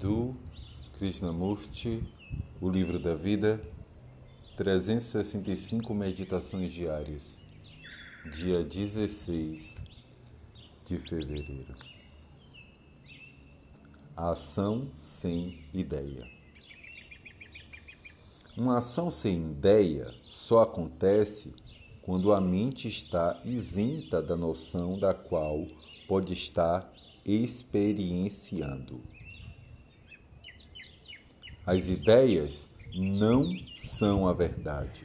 Hindu, Krishnamurti, O Livro da Vida, 365 Meditações Diárias, dia 16 de fevereiro. A ação sem ideia. Uma ação sem ideia só acontece quando a mente está isenta da noção da qual pode estar experienciando. As ideias não são a verdade.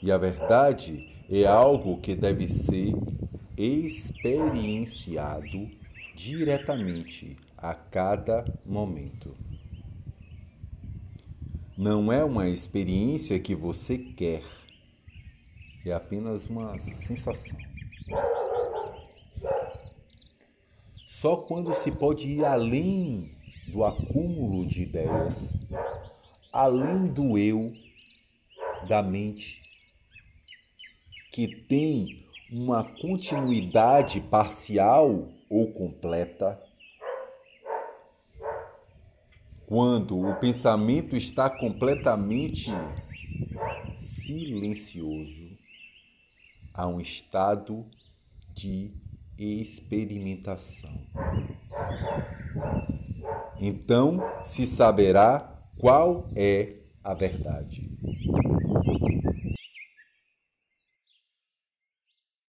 E a verdade é algo que deve ser experienciado diretamente a cada momento. Não é uma experiência que você quer, é apenas uma sensação. Só quando se pode ir além do acúmulo de ideias, além do eu, da mente, que tem uma continuidade parcial ou completa, quando o pensamento está completamente silencioso, há um estado de experimentação. Então se saberá qual é a verdade.